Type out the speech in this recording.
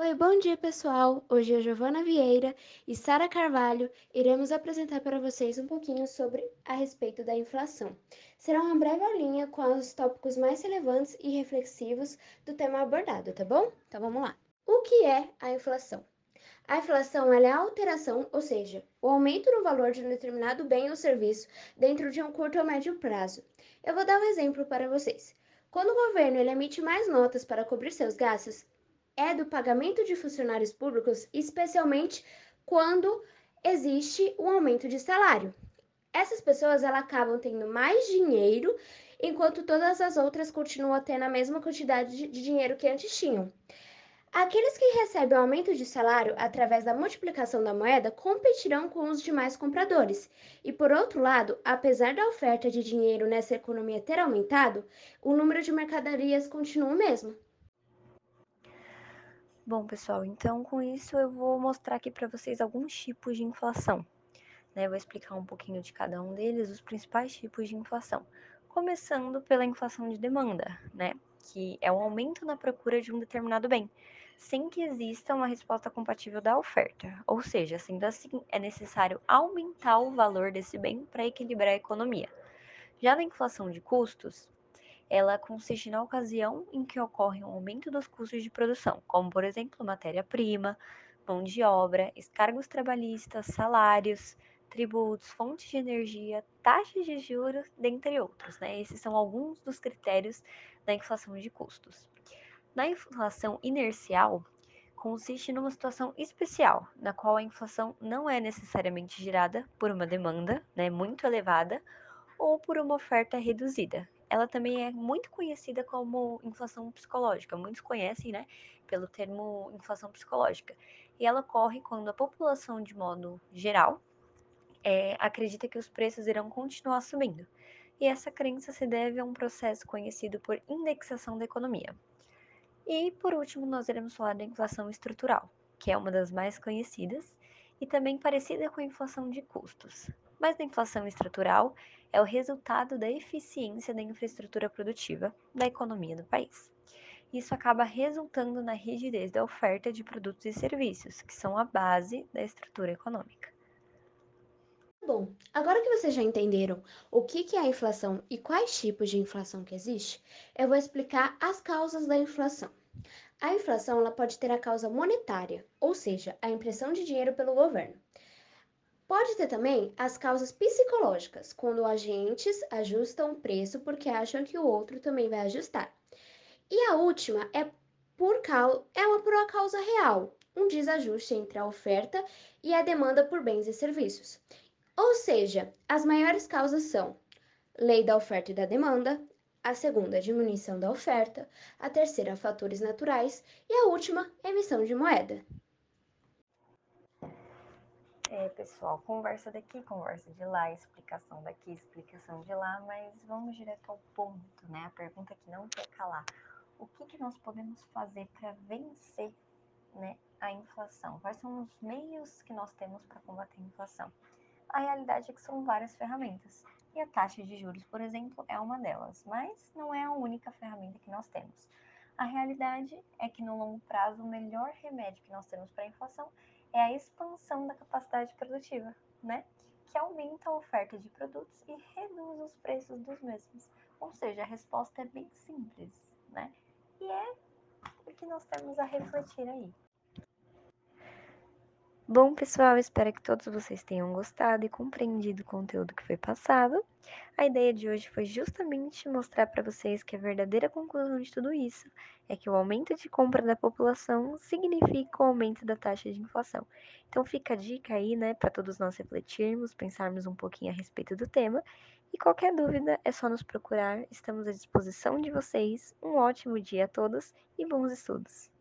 Oi, bom dia pessoal! Hoje é Giovana Vieira e Sara Carvalho iremos apresentar para vocês um pouquinho sobre a respeito da inflação. Será uma breve aulinha com os tópicos mais relevantes e reflexivos do tema abordado, tá bom? Então vamos lá! O que é a inflação? A inflação é a alteração, ou seja, o aumento no valor de um determinado bem ou serviço dentro de um curto ou médio prazo. Eu vou dar um exemplo para vocês. Quando o governo emite mais notas para cobrir seus gastos, é do pagamento de funcionários públicos, especialmente quando existe um aumento de salário. Essas pessoas elas acabam tendo mais dinheiro, enquanto todas as outras continuam tendo a mesma quantidade de dinheiro que antes tinham. Aqueles que recebem aumento de salário através da multiplicação da moeda competirão com os demais compradores. E por outro lado, apesar da oferta de dinheiro nessa economia ter aumentado, o número de mercadorias continua o mesmo. Bom, pessoal, então com isso eu vou mostrar aqui para vocês alguns tipos de inflação. Né? Vou explicar um pouquinho de cada um deles, os principais tipos de inflação. Começando pela inflação de demanda, né? Que é o aumento na procura de um determinado bem, sem que exista uma resposta compatível da oferta. Ou seja, sendo assim, é necessário aumentar o valor desse bem para equilibrar a economia. Já na inflação de custos, ela consiste na ocasião em que ocorre um aumento dos custos de produção, como por exemplo matéria-prima, mão de obra, escargos trabalhistas, salários, tributos, fontes de energia, taxas de juros, dentre outros. Né? Esses são alguns dos critérios da inflação de custos. Na inflação inercial, consiste numa situação especial, na qual a inflação não é necessariamente gerada por uma demanda né, muito elevada ou por uma oferta reduzida, ela também é muito conhecida como inflação psicológica. Muitos conhecem, né, pelo termo inflação psicológica. E ela ocorre quando a população, de modo geral, é, acredita que os preços irão continuar subindo. E essa crença se deve a um processo conhecido por indexação da economia. E, por último, nós iremos falar da inflação estrutural, que é uma das mais conhecidas e também parecida com a inflação de custos mas a inflação estrutural é o resultado da eficiência da infraestrutura produtiva da economia do país. Isso acaba resultando na rigidez da oferta de produtos e serviços, que são a base da estrutura econômica. Bom, agora que vocês já entenderam o que é a inflação e quais tipos de inflação que existe, eu vou explicar as causas da inflação. A inflação ela pode ter a causa monetária, ou seja, a impressão de dinheiro pelo governo. Pode ter também as causas psicológicas, quando agentes ajustam o preço porque acham que o outro também vai ajustar. E a última é por causa, é uma por uma causa real, um desajuste entre a oferta e a demanda por bens e serviços. Ou seja, as maiores causas são lei da oferta e da demanda, a segunda, diminuição da oferta, a terceira, fatores naturais e a última, emissão de moeda. É, pessoal, conversa daqui, conversa de lá, explicação daqui, explicação de lá, mas vamos direto ao ponto, né? A pergunta que não quer calar. O que, que nós podemos fazer para vencer né, a inflação? Quais são os meios que nós temos para combater a inflação? A realidade é que são várias ferramentas. E a taxa de juros, por exemplo, é uma delas, mas não é a única ferramenta que nós temos. A realidade é que no longo prazo o melhor remédio que nós temos para a inflação é a expansão da capacidade produtiva, né? Que aumenta a oferta de produtos e reduz os preços dos mesmos. Ou seja, a resposta é bem simples, né? E é o que nós temos a refletir aí. Bom, pessoal, espero que todos vocês tenham gostado e compreendido o conteúdo que foi passado. A ideia de hoje foi justamente mostrar para vocês que a verdadeira conclusão de tudo isso é que o aumento de compra da população significa o aumento da taxa de inflação. Então fica a dica aí, né, para todos nós refletirmos, pensarmos um pouquinho a respeito do tema. E qualquer dúvida é só nos procurar, estamos à disposição de vocês. Um ótimo dia a todos e bons estudos!